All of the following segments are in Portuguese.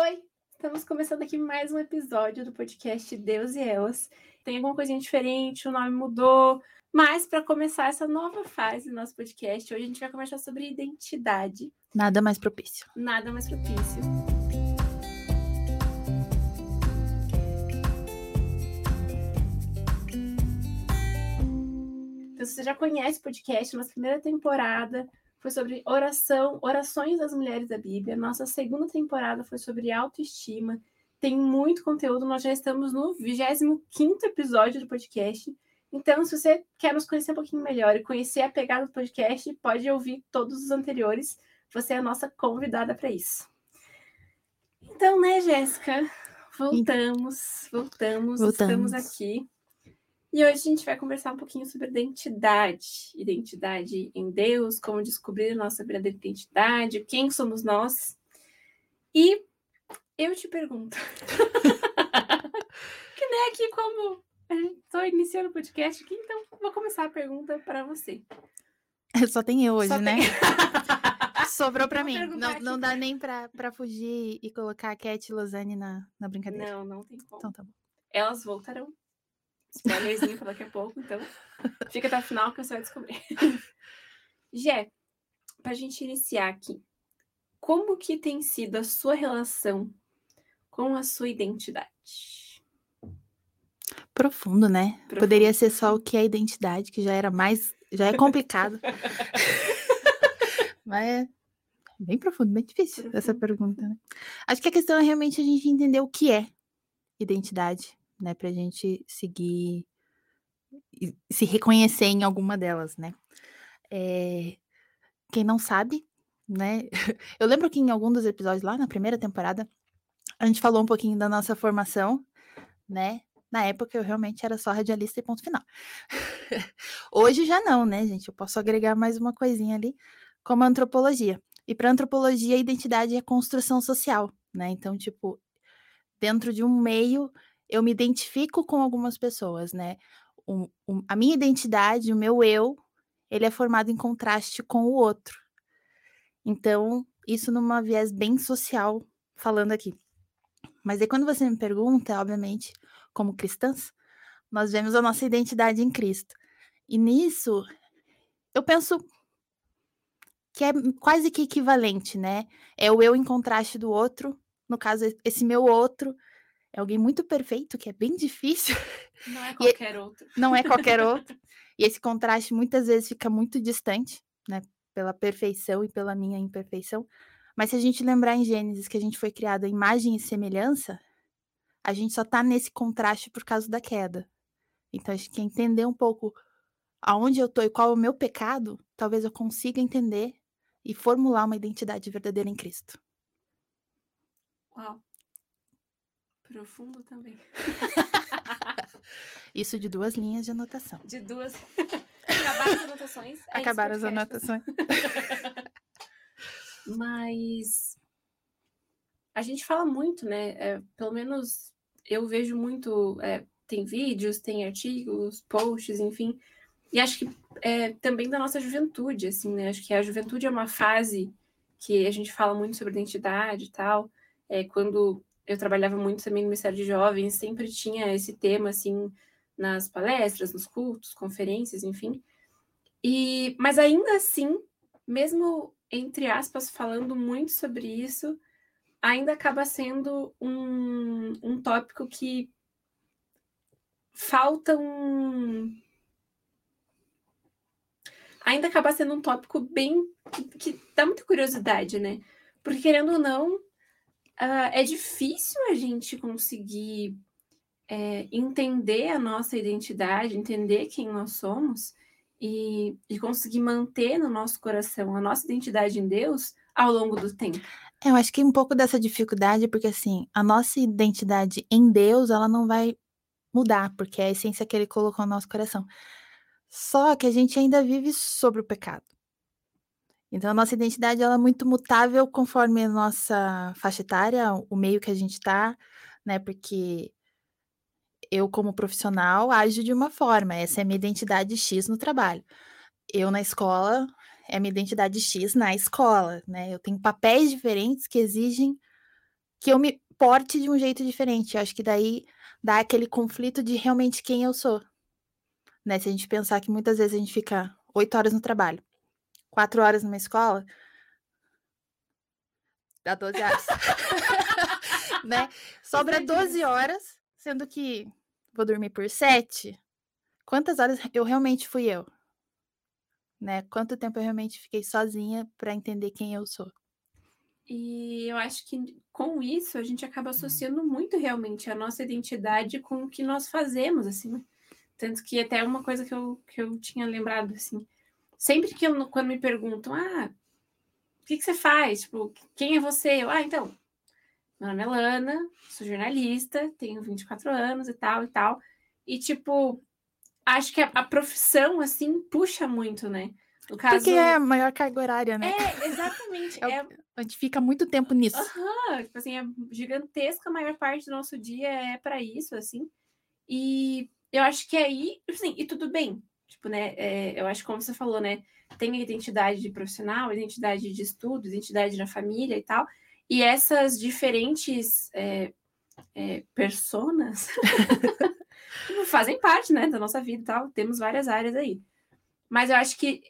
Oi, estamos começando aqui mais um episódio do podcast Deus e Elas. Tem alguma coisinha diferente, o nome mudou, mas para começar essa nova fase do nosso podcast, hoje a gente vai conversar sobre identidade. Nada mais propício. Nada mais propício. Então, se você já conhece o podcast, nossa primeira temporada foi sobre oração, orações das mulheres da Bíblia. Nossa segunda temporada foi sobre autoestima. Tem muito conteúdo, nós já estamos no 25 episódio do podcast. Então, se você quer nos conhecer um pouquinho melhor e conhecer a pegada do podcast, pode ouvir todos os anteriores. Você é a nossa convidada para isso. Então, né, Jéssica? Voltamos, voltamos, voltamos, estamos aqui. E hoje a gente vai conversar um pouquinho sobre identidade. Identidade em Deus, como descobrir a nossa verdadeira identidade, quem somos nós. E eu te pergunto. que nem aqui como estou iniciando o podcast aqui, então vou começar a pergunta para você. Só tem eu hoje, Só né? Tem... Sobrou para mim. Não, não dá nem para fugir e colocar a Cat e Lozane na, na brincadeira. Não, não tem como. Então tá bom. Elas voltarão. Spoilerzinho para daqui a pouco, então fica até o final que você vai descobrir. Gé, para a gente iniciar aqui, como que tem sido a sua relação com a sua identidade? Profundo, né? Profundo. Poderia ser só o que é identidade, que já era mais, já é complicado. Mas é bem profundo, bem difícil profundo. essa pergunta, né? Acho que a questão é realmente a gente entender o que é identidade né, para a gente seguir e se reconhecer em alguma delas, né? É, quem não sabe, né? Eu lembro que em algum dos episódios lá na primeira temporada a gente falou um pouquinho da nossa formação, né? Na época eu realmente era só radialista e ponto final. Hoje já não, né, gente? Eu posso agregar mais uma coisinha ali, como antropologia. E para antropologia, a identidade é construção social, né? Então, tipo, dentro de um meio eu me identifico com algumas pessoas, né? A minha identidade, o meu eu, ele é formado em contraste com o outro. Então, isso numa viés bem social, falando aqui. Mas aí quando você me pergunta, obviamente, como cristãs, nós vemos a nossa identidade em Cristo. E nisso, eu penso que é quase que equivalente, né? É o eu em contraste do outro, no caso, esse meu outro é alguém muito perfeito, que é bem difícil. Não é qualquer e, outro. Não é qualquer outro. E esse contraste muitas vezes fica muito distante, né? Pela perfeição e pela minha imperfeição. Mas se a gente lembrar em Gênesis que a gente foi criado à imagem e semelhança, a gente só tá nesse contraste por causa da queda. Então a gente quer entender um pouco aonde eu tô e qual é o meu pecado, talvez eu consiga entender e formular uma identidade verdadeira em Cristo. Uau. Profundo também. Isso de duas linhas de anotação. De duas. Acabaram as anotações. É Acabaram as anotações. Mas a gente fala muito, né? É, pelo menos eu vejo muito. É, tem vídeos, tem artigos, posts, enfim. E acho que é, também da nossa juventude, assim, né? Acho que a juventude é uma fase que a gente fala muito sobre identidade e tal. É, quando eu trabalhava muito também no Ministério de Jovens, sempre tinha esse tema, assim, nas palestras, nos cultos, conferências, enfim. E, mas ainda assim, mesmo entre aspas, falando muito sobre isso, ainda acaba sendo um, um tópico que falta um. Ainda acaba sendo um tópico bem. que, que dá muita curiosidade, né? Porque, querendo ou não, uh, é difícil a gente conseguir é, entender a nossa identidade, entender quem nós somos e, e, conseguir manter no nosso coração a nossa identidade em Deus ao longo do tempo. Eu acho que um pouco dessa dificuldade, porque assim, a nossa identidade em Deus, ela não vai mudar, porque é a essência que ele colocou no nosso coração. Só que a gente ainda vive sobre o pecado. Então, a nossa identidade ela é muito mutável conforme a nossa faixa etária, o meio que a gente está, né? Porque eu, como profissional, ajo de uma forma, essa é a minha identidade X no trabalho. Eu, na escola, é a minha identidade X na escola, né? Eu tenho papéis diferentes que exigem que eu me porte de um jeito diferente. Eu acho que daí dá aquele conflito de realmente quem eu sou. Né? Se a gente pensar que muitas vezes a gente fica oito horas no trabalho, quatro horas numa escola, dá 12 horas. né? Sobra 12 horas, sendo que vou dormir por sete. Quantas horas eu realmente fui eu? Né? Quanto tempo eu realmente fiquei sozinha para entender quem eu sou? E eu acho que com isso a gente acaba associando muito realmente a nossa identidade com o que nós fazemos, assim. Tanto que até uma coisa que eu, que eu tinha lembrado, assim, sempre que eu, quando me perguntam, ah, o que, que você faz? Tipo, quem é você? Eu, ah, então, meu nome é Lana, sou jornalista, tenho 24 anos e tal e tal. E, tipo, acho que a, a profissão, assim, puxa muito, né? No caso... Porque é a maior carga horária, né? É, exatamente. é, é... A gente fica muito tempo nisso. Uhum, tipo assim, é gigantesca, a maior parte do nosso dia é para isso, assim. E eu acho que aí, assim, e tudo bem. Tipo, né, é, eu acho que como você falou, né, tem a identidade de profissional, identidade de estudo, identidade da família e tal. E essas diferentes é, é, personas fazem parte, né, da nossa vida e tal. Temos várias áreas aí. Mas eu acho que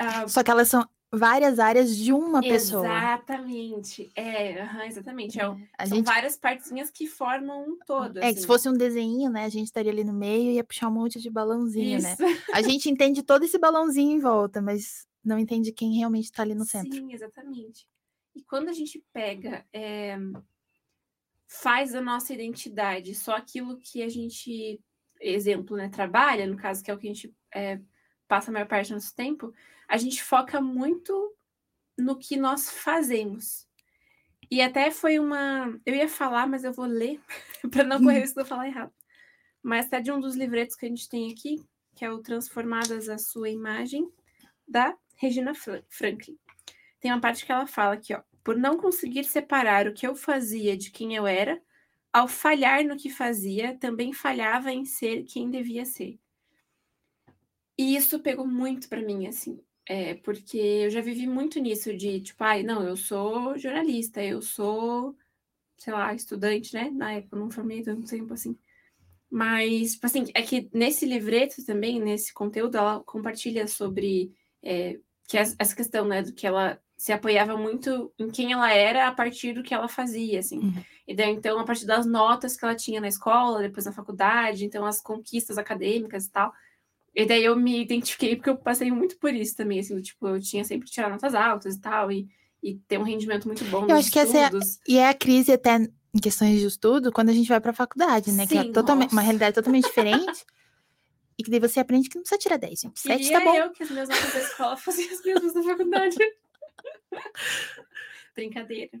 Uh, Só que elas são várias áreas de uma pessoa. Exatamente. É, uhum, exatamente. É, a são gente... várias partezinhas que formam um todo. É, assim. se fosse um desenho, né? A gente estaria ali no meio e ia puxar um monte de balãozinho, né? Isso. né? A gente entende todo esse balãozinho em volta, mas não entende quem realmente está ali no centro. Sim, exatamente. E quando a gente pega, é, faz a nossa identidade só aquilo que a gente, exemplo, né, trabalha, no caso, que é o que a gente é, passa a maior parte do nosso tempo, a gente foca muito no que nós fazemos. E até foi uma. Eu ia falar, mas eu vou ler para não correr isso de eu falar errado. Mas até de um dos livretos que a gente tem aqui, que é o Transformadas à Sua Imagem, da Regina Franklin. Tem uma parte que ela fala aqui, ó. Por não conseguir separar o que eu fazia de quem eu era, ao falhar no que fazia, também falhava em ser quem devia ser. E isso pegou muito para mim, assim, é, porque eu já vivi muito nisso de, tipo, ai, não, eu sou jornalista, eu sou, sei lá, estudante, né? Na época eu não formei tanto tempo assim. Mas, tipo assim, é que nesse livreto também, nesse conteúdo, ela compartilha sobre é, que essa questão, né, do que ela se apoiava muito em quem ela era a partir do que ela fazia, assim. Uhum. E daí, então, a partir das notas que ela tinha na escola, depois na faculdade, então as conquistas acadêmicas e tal. E daí eu me identifiquei porque eu passei muito por isso também, assim, tipo, eu tinha sempre que tirar notas altas e tal, e, e ter um rendimento muito bom eu acho que essa é, e é a crise até em questões de estudo quando a gente vai para a faculdade, né? Sim, que é totalmente, uma realidade totalmente diferente. e que daí você aprende que não precisa tirar 10, gente. 7 tá bom. eu que as minhas notas da escola fossem as mesmas da faculdade. Brincadeira.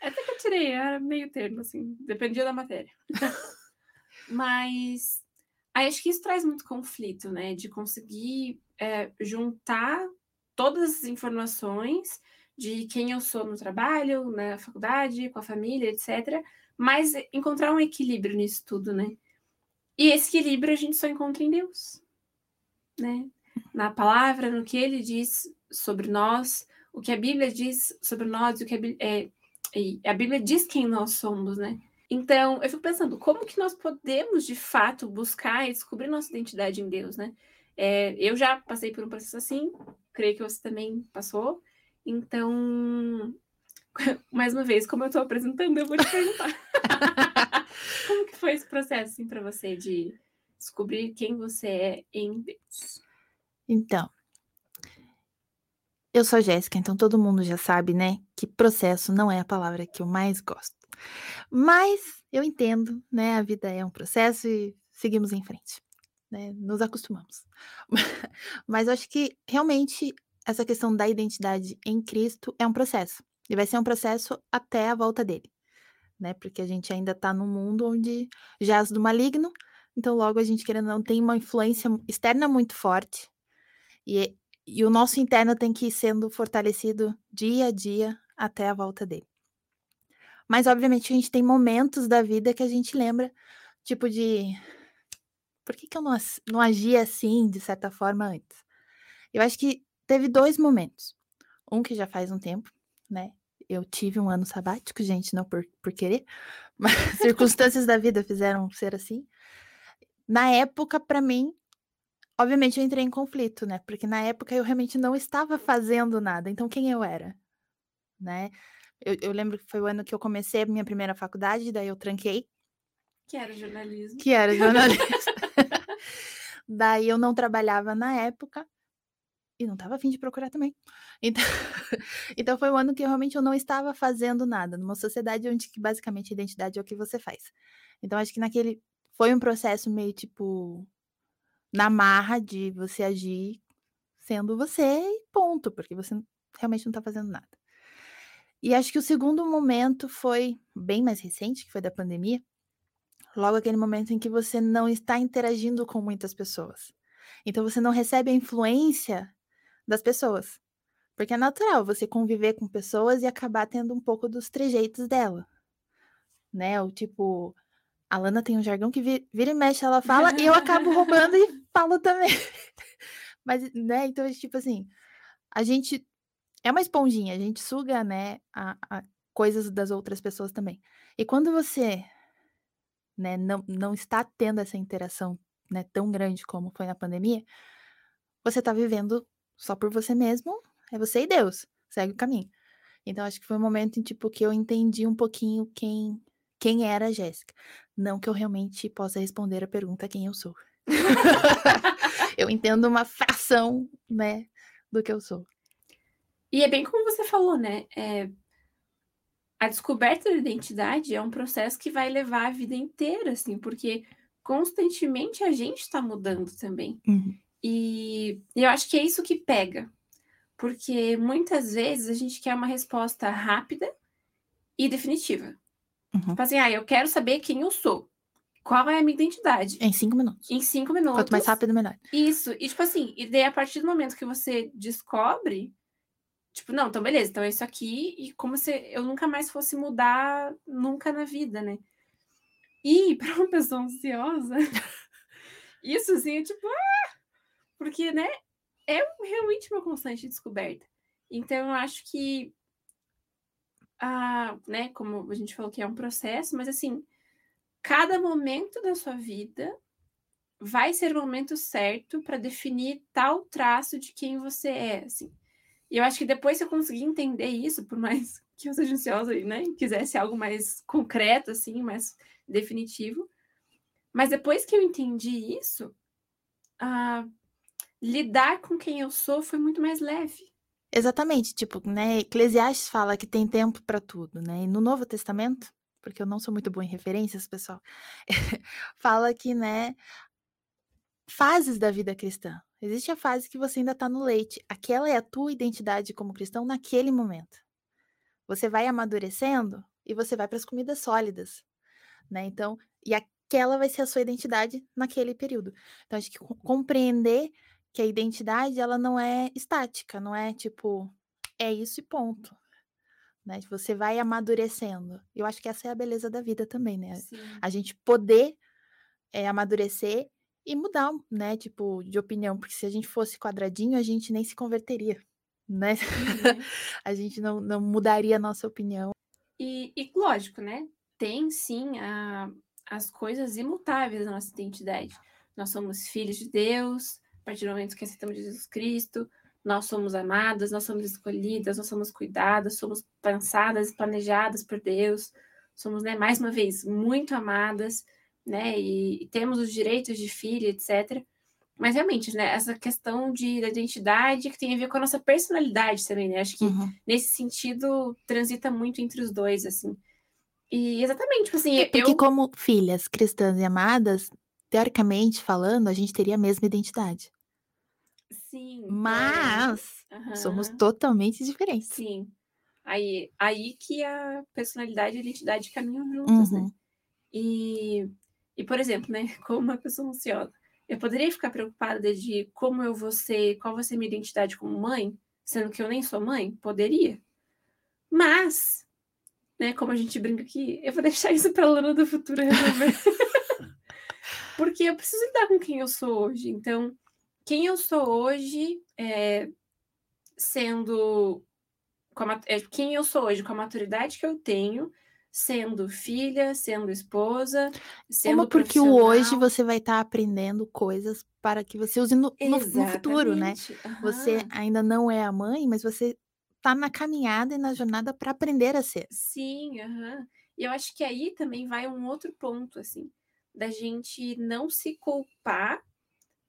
Até que eu tirei, era meio termo, assim, dependia da matéria. Mas Aí acho que isso traz muito conflito, né? De conseguir é, juntar todas as informações de quem eu sou no trabalho, na faculdade, com a família, etc. Mas encontrar um equilíbrio nisso tudo, né? E esse equilíbrio a gente só encontra em Deus, né? Na palavra, no que ele diz sobre nós, o que a Bíblia diz sobre nós, o que a Bíblia, é, a Bíblia diz quem nós somos, né? Então, eu fico pensando, como que nós podemos, de fato, buscar e descobrir nossa identidade em Deus, né? É, eu já passei por um processo assim, creio que você também passou. Então, mais uma vez, como eu estou apresentando, eu vou te perguntar. como que foi esse processo, assim, para você de descobrir quem você é em Deus? Então, eu sou Jéssica, então todo mundo já sabe, né, que processo não é a palavra que eu mais gosto. Mas eu entendo, né? A vida é um processo e seguimos em frente, né? Nos acostumamos. Mas eu acho que realmente essa questão da identidade em Cristo é um processo. E vai ser um processo até a volta dele, né? Porque a gente ainda está num mundo onde jaz do maligno, então logo a gente querendo não tem uma influência externa muito forte. E, e o nosso interno tem que ir sendo fortalecido dia a dia até a volta dele. Mas, obviamente, a gente tem momentos da vida que a gente lembra, tipo de. Por que, que eu não, não agi assim, de certa forma, antes? Eu acho que teve dois momentos. Um que já faz um tempo, né? Eu tive um ano sabático, gente, não por, por querer, mas circunstâncias da vida fizeram ser assim. Na época, para mim, obviamente eu entrei em conflito, né? Porque na época eu realmente não estava fazendo nada. Então, quem eu era? Né? Eu, eu lembro que foi o ano que eu comecei a minha primeira faculdade, daí eu tranquei. Que era jornalismo. Que era jornalismo. daí eu não trabalhava na época e não estava afim de procurar também. Então, então foi um ano que eu, realmente eu não estava fazendo nada, numa sociedade onde que basicamente a identidade é o que você faz. Então acho que naquele foi um processo meio tipo na marra de você agir sendo você e ponto, porque você realmente não está fazendo nada. E acho que o segundo momento foi bem mais recente, que foi da pandemia. Logo aquele momento em que você não está interagindo com muitas pessoas. Então você não recebe a influência das pessoas. Porque é natural você conviver com pessoas e acabar tendo um pouco dos trejeitos dela. Né? O tipo, a Lana tem um jargão que vira e mexe, ela fala, e eu acabo roubando e falo também. Mas, né, então, tipo assim, a gente é uma esponjinha, a gente suga, né, a, a coisas das outras pessoas também. E quando você, né, não, não está tendo essa interação, né, tão grande como foi na pandemia, você está vivendo só por você mesmo, é você e Deus, segue o caminho. Então acho que foi um momento em tipo que eu entendi um pouquinho quem quem era a Jéssica. Não que eu realmente possa responder a pergunta quem eu sou. eu entendo uma fração, né, do que eu sou. E é bem como você falou, né? É, a descoberta da identidade é um processo que vai levar a vida inteira, assim, porque constantemente a gente está mudando também. Uhum. E eu acho que é isso que pega, porque muitas vezes a gente quer uma resposta rápida e definitiva. Uhum. Tipo assim, ah, eu quero saber quem eu sou. Qual é a minha identidade? Em cinco minutos. Em cinco minutos. Quanto mais rápido, melhor. Isso. E, tipo assim, e daí a partir do momento que você descobre, tipo, não, então beleza, então é isso aqui, e como se eu nunca mais fosse mudar nunca na vida, né? E para uma pessoa ansiosa, isso assim é tipo, ah! Porque, né, é realmente uma constante descoberta. Então, eu acho que, ah, né, como a gente falou que é um processo, mas assim, cada momento da sua vida vai ser o momento certo para definir tal traço de quem você é, assim. E eu acho que depois que eu conseguir entender isso, por mais que eu seja ansiosa e né, quisesse algo mais concreto, assim, mais definitivo, mas depois que eu entendi isso, lidar com quem eu sou foi muito mais leve. Exatamente, tipo, né, Eclesiastes fala que tem tempo para tudo, né? E no Novo Testamento, porque eu não sou muito boa em referências, pessoal, fala que, né, fases da vida cristã. Existe a fase que você ainda está no leite. Aquela é a tua identidade como cristão naquele momento. Você vai amadurecendo e você vai para as comidas sólidas, né? Então, e aquela vai ser a sua identidade naquele período. Então, acho que compreender que a identidade ela não é estática, não é tipo é isso e ponto. Né? Você vai amadurecendo. Eu acho que essa é a beleza da vida também, né? Sim. A gente poder é, amadurecer e mudar, né? Tipo, de opinião, porque se a gente fosse quadradinho, a gente nem se converteria, né? Uhum. a gente não, não mudaria a nossa opinião. E, e lógico, né? Tem sim a, as coisas imutáveis da nossa identidade. Nós somos filhos de Deus, a partir do momento que aceitamos Jesus Cristo, nós somos amadas, nós somos escolhidas, nós somos cuidadas, somos pensadas e planejadas por Deus, somos, né, mais uma vez, muito amadas, né, e, e temos os direitos de filha, etc. Mas realmente, né, essa questão de da identidade que tem a ver com a nossa personalidade também, né? Acho que Uhum. nesse sentido transita muito entre os dois, assim. E exatamente, tipo assim, Porque eu como filhas cristãs e amadas, teoricamente falando, a gente teria a mesma identidade. sim, é, Mas somos totalmente diferentes. Sim. Aí, aí que a personalidade e a identidade caminham juntas, né? Uhum. E, e, por exemplo, né, como uma pessoa ansiosa, eu poderia ficar preocupada de como eu vou ser, qual vai ser minha identidade como mãe, sendo que eu nem sou mãe? Poderia. Mas, né, como a gente brinca aqui, eu vou deixar isso para a Luna do futuro resolver. Porque eu preciso lidar com quem eu sou hoje. Então, quem eu sou hoje, é, sendo com a, é, quem eu sou hoje, com a maturidade que eu tenho, sendo filha, sendo esposa, sendo Uma porque hoje você vai estar tá aprendendo coisas para que você use no, no, no futuro, né? Uhum. Você ainda não é a mãe, mas você tá na caminhada e na jornada para aprender a ser. Sim, uhum. e eu acho que aí também vai um outro ponto, assim, da gente não se culpar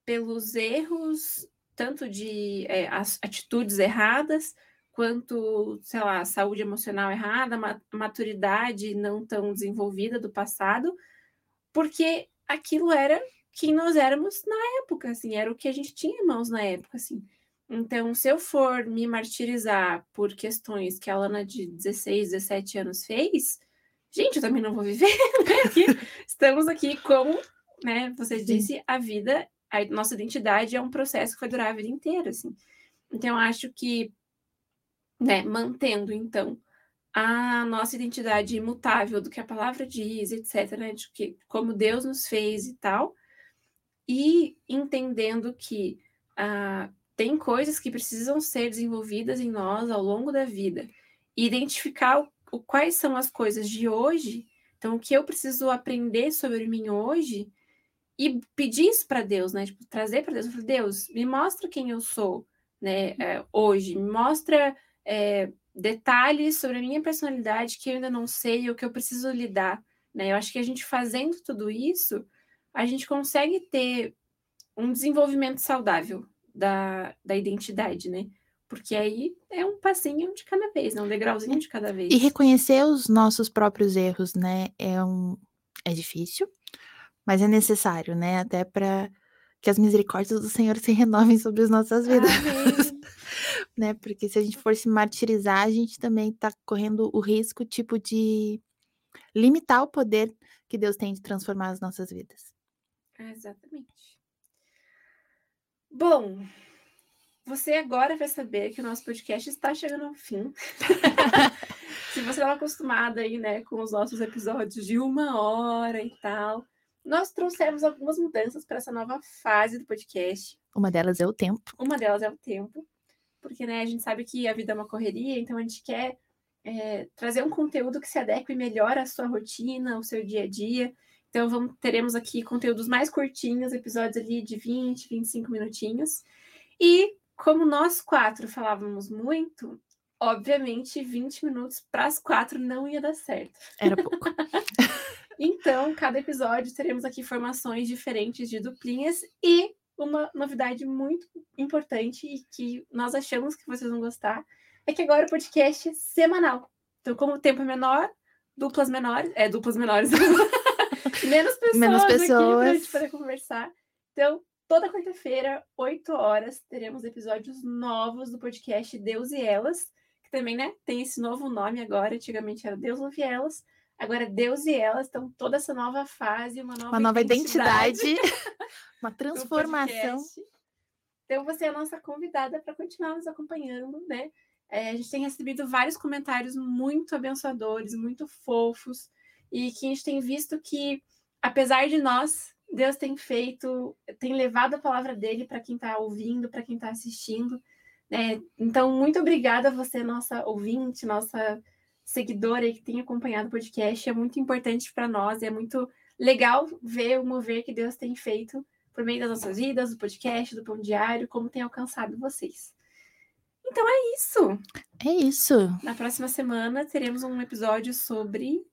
pelos erros, tanto de é, atitudes erradas, quanto, sei lá, saúde emocional errada, maturidade não tão desenvolvida do passado, porque aquilo era quem nós éramos na época, assim, era o que a gente tinha em mãos na época, assim. Então, se eu for me martirizar por questões que a Lana de 16, 17 anos fez, gente, eu também não vou viver, né? Estamos aqui como, né, você disse, a vida, a nossa identidade é um processo que vai durar a vida inteira, assim. Então, eu acho que né, mantendo então a nossa identidade imutável do que a palavra diz, etc, né, de que como Deus nos fez e tal, e entendendo que ah, tem coisas que precisam ser desenvolvidas em nós ao longo da vida, e identificar o, o, quais são as coisas de hoje, então o que eu preciso aprender sobre mim hoje e pedir isso para Deus, né, tipo, trazer para Deus, Deus, me mostra quem eu sou, né, é, hoje, me mostra é, detalhes sobre a minha personalidade que eu ainda não sei ou que eu preciso lidar. Né? Eu acho que a gente fazendo tudo isso, a gente consegue ter um desenvolvimento saudável da, da identidade, né? Porque aí é um passinho de cada vez, né? um degrauzinho de cada vez. E reconhecer os nossos próprios erros, né? É, um, é difícil, mas é necessário, né? Até para que as misericórdias do Senhor se renovem sobre as nossas vidas. Né? Porque se a gente for se martirizar, a gente também está correndo o risco, tipo, de limitar o poder que Deus tem de transformar as nossas vidas. exatamente. Bom, você agora vai saber que o nosso podcast está chegando ao fim. se você estava acostumada aí, né, com os nossos episódios de uma hora e tal, nós trouxemos algumas mudanças para essa nova fase do podcast. Uma delas é o tempo. Uma delas é o tempo porque né, a gente sabe que a vida é uma correria, então a gente quer é, trazer um conteúdo que se adeque melhor à sua rotina, ao seu dia a dia. Então vamos, teremos aqui conteúdos mais curtinhos, episódios ali de 20, 25 minutinhos. E como nós quatro falávamos muito, obviamente 20 minutos para as quatro não ia dar certo. Era pouco. então, cada episódio teremos aqui formações diferentes de duplinhas e uma novidade muito importante e que nós achamos que vocês vão gostar é que agora o podcast é semanal. Então, como o tempo é menor, duplas menores, é duplas menores, menos pessoas, menos pessoas. aqui pra gente poder conversar. Então, toda quarta-feira, 8 horas, teremos episódios novos do podcast Deus e Elas, que também, né, tem esse novo nome agora, antigamente era Deus ouve Elas, agora Deus e Elas, então toda essa nova fase, uma nova, uma nova identidade. identidade. Uma transformação. Então, você é a nossa convidada para continuar nos acompanhando, né? É, a gente tem recebido vários comentários muito abençoadores, muito fofos, e que a gente tem visto que, apesar de nós, Deus tem feito, tem levado a palavra dele para quem está ouvindo, para quem está assistindo. Né? Então, muito obrigada a você, nossa ouvinte, nossa seguidora que tem acompanhado o podcast. É muito importante para nós, é muito legal ver o mover que Deus tem feito por meio das nossas vidas, do podcast, do Pão Diário, como tem alcançado vocês. Então é isso. É isso. Na próxima semana teremos um episódio sobre.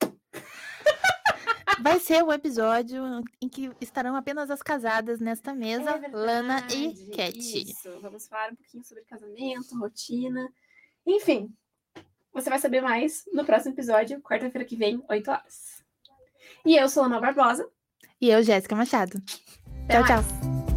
Vai ser o episódio em que estarão apenas as casadas nesta mesa, é Lana e Cat. Isso. Vamos falar um pouquinho sobre casamento, rotina. Enfim, você vai saber mais no próximo episódio, quarta-feira que vem, 8 horas. E eu sou Ana Barbosa. E eu, Jéssica Machado. Até tchau, mais. tchau.